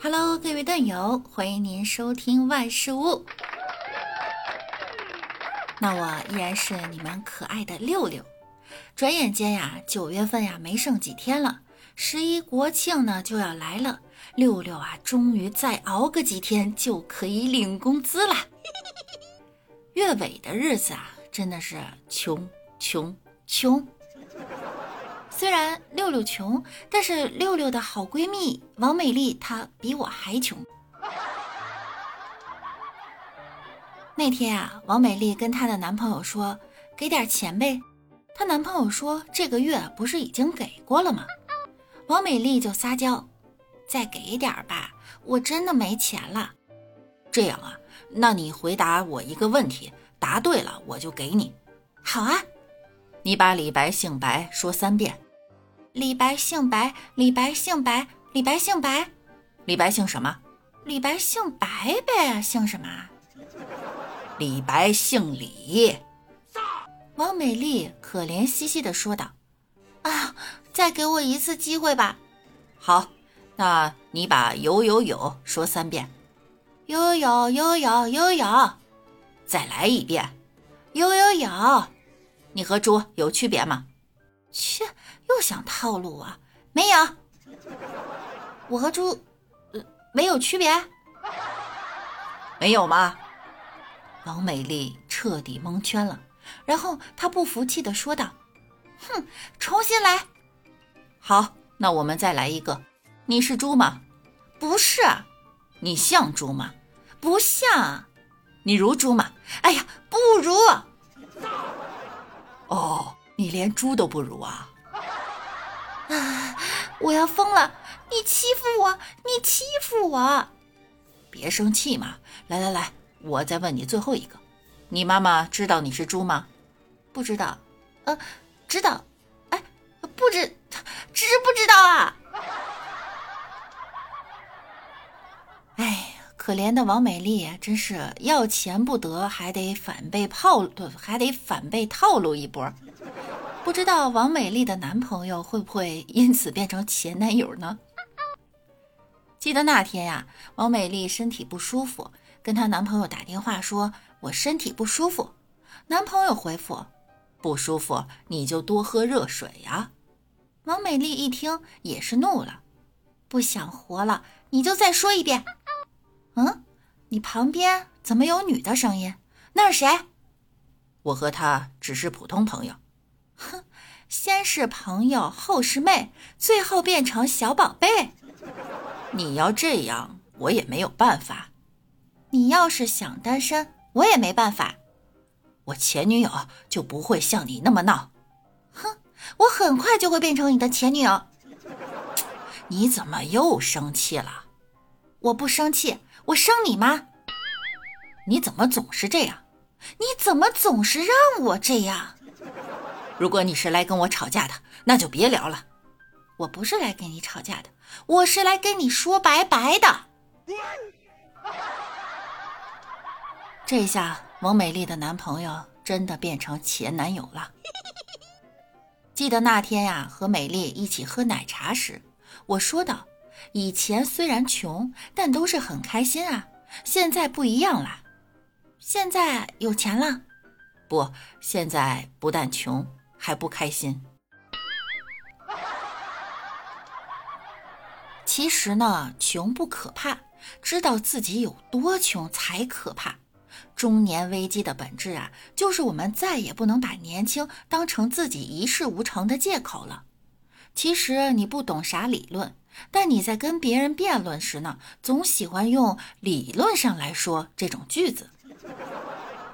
Hello，各位段友，欢迎您收听万事屋。那我依然是你们可爱的六六。转眼间呀，九月份呀没剩几天了，十一国庆呢就要来了。六六啊，终于再熬个几天就可以领工资了。月尾的日子啊，真的是穷穷穷。然六六穷，但是六六的好闺蜜王美丽她比我还穷。那天啊，王美丽跟她的男朋友说：“给点钱呗。”她男朋友说：“这个月不是已经给过了吗？”王美丽就撒娇：“再给点吧，我真的没钱了。”这样啊，那你回答我一个问题，答对了我就给你。好啊，你把李白姓白说三遍。李白姓白，李白姓白，李白姓白，李白姓什么？李白姓白呗，姓什么？李白姓李。王美丽可怜兮兮的说道：“啊，再给我一次机会吧。”好，那你把有有有说三遍。有有有有有有，再来一遍。有有有，你和猪有区别吗？切，又想套路我？没有，我和猪，呃，没有区别。没有吗？王美丽彻底蒙圈了，然后她不服气的说道：“哼，重新来。好，那我们再来一个。你是猪吗？不是。你像猪吗？不像。你如猪吗？哎呀，不如。哦。”你连猪都不如啊！啊，我要疯了！你欺负我，你欺负我！别生气嘛！来来来，我再问你最后一个：你妈妈知道你是猪吗？不知道。呃，知道。哎，不知，知不知道啊？哎，可怜的王美丽，真是要钱不得，还得反被套，还得反被套路一波。不知道王美丽的男朋友会不会因此变成前男友呢？记得那天呀，王美丽身体不舒服，跟她男朋友打电话说：“我身体不舒服。”男朋友回复：“不舒服你就多喝热水呀。”王美丽一听也是怒了：“不想活了，你就再说一遍。”嗯，你旁边怎么有女的声音？那是谁？我和他只是普通朋友。哼，先是朋友，后是妹，最后变成小宝贝。你要这样，我也没有办法。你要是想单身，我也没办法。我前女友就不会像你那么闹。哼，我很快就会变成你的前女友。你怎么又生气了？我不生气，我生你吗？你怎么总是这样？你怎么总是让我这样？如果你是来跟我吵架的，那就别聊了。我不是来跟你吵架的，我是来跟你说拜拜的。这下王美丽的男朋友真的变成前男友了。记得那天呀，和美丽一起喝奶茶时，我说道：“以前虽然穷，但都是很开心啊。现在不一样了，现在有钱了。不，现在不但穷。”还不开心。其实呢，穷不可怕，知道自己有多穷才可怕。中年危机的本质啊，就是我们再也不能把年轻当成自己一事无成的借口了。其实你不懂啥理论，但你在跟别人辩论时呢，总喜欢用“理论上来说”这种句子。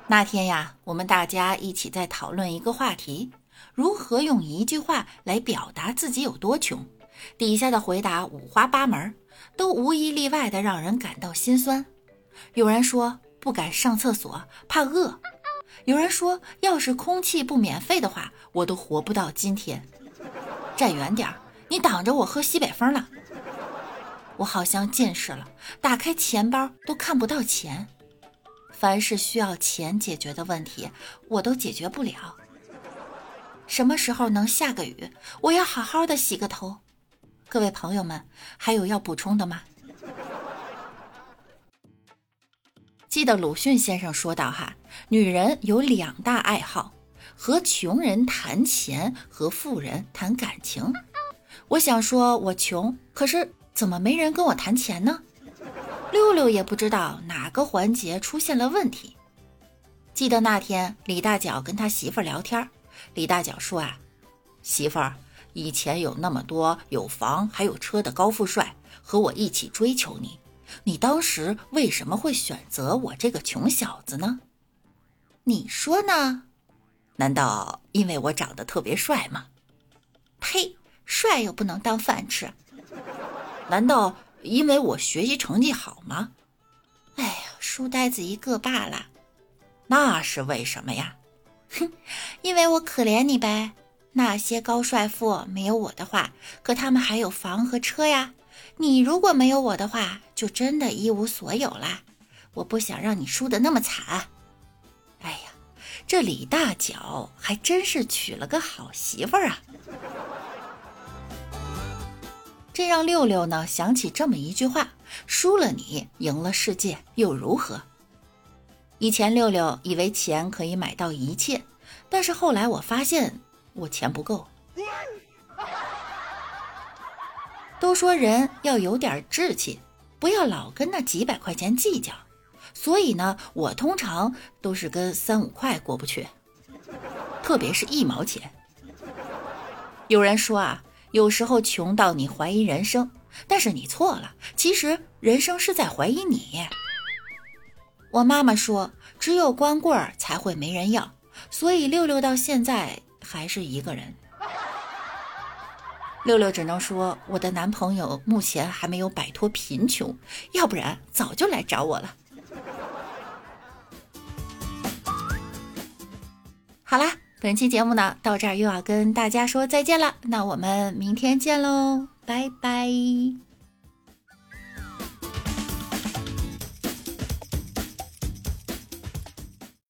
那天呀，我们大家一起在讨论一个话题。如何用一句话来表达自己有多穷？底下的回答五花八门，都无一例外的让人感到心酸。有人说不敢上厕所，怕饿；有人说要是空气不免费的话，我都活不到今天。站远点儿，你挡着我喝西北风了。我好像近视了，打开钱包都看不到钱。凡是需要钱解决的问题，我都解决不了。什么时候能下个雨？我要好好的洗个头。各位朋友们，还有要补充的吗？记得鲁迅先生说到哈，女人有两大爱好，和穷人谈钱，和富人谈感情。我想说，我穷，可是怎么没人跟我谈钱呢？六六也不知道哪个环节出现了问题。记得那天李大脚跟他媳妇聊天，李大脚说啊，媳妇儿，以前有那么多有房还有车的高富帅和我一起追求你，你当时为什么会选择我这个穷小子呢？你说呢？难道因为我长得特别帅吗？呸！帅又不能当饭吃。难道因为我学习成绩好吗？哎呀，书呆子一个罢了。那是为什么呀？哼，因为我可怜你呗。那些高帅富没有我的话，可他们还有房和车呀。你如果没有我的话，就真的一无所有啦。我不想让你输得那么惨。哎呀，这李大脚还真是娶了个好媳妇儿啊！这让六六呢想起这么一句话：输了你，赢了世界又如何？以前六六以为钱可以买到一切，但是后来我发现我钱不够。都说人要有点志气，不要老跟那几百块钱计较。所以呢，我通常都是跟三五块过不去，特别是一毛钱。有人说啊，有时候穷到你怀疑人生，但是你错了，其实人生是在怀疑你。我妈妈说：“只有光棍儿才会没人要，所以六六到现在还是一个人。”六六只能说：“我的男朋友目前还没有摆脱贫穷，要不然早就来找我了。”好啦，本期节目呢到这儿又要跟大家说再见了，那我们明天见喽，拜拜。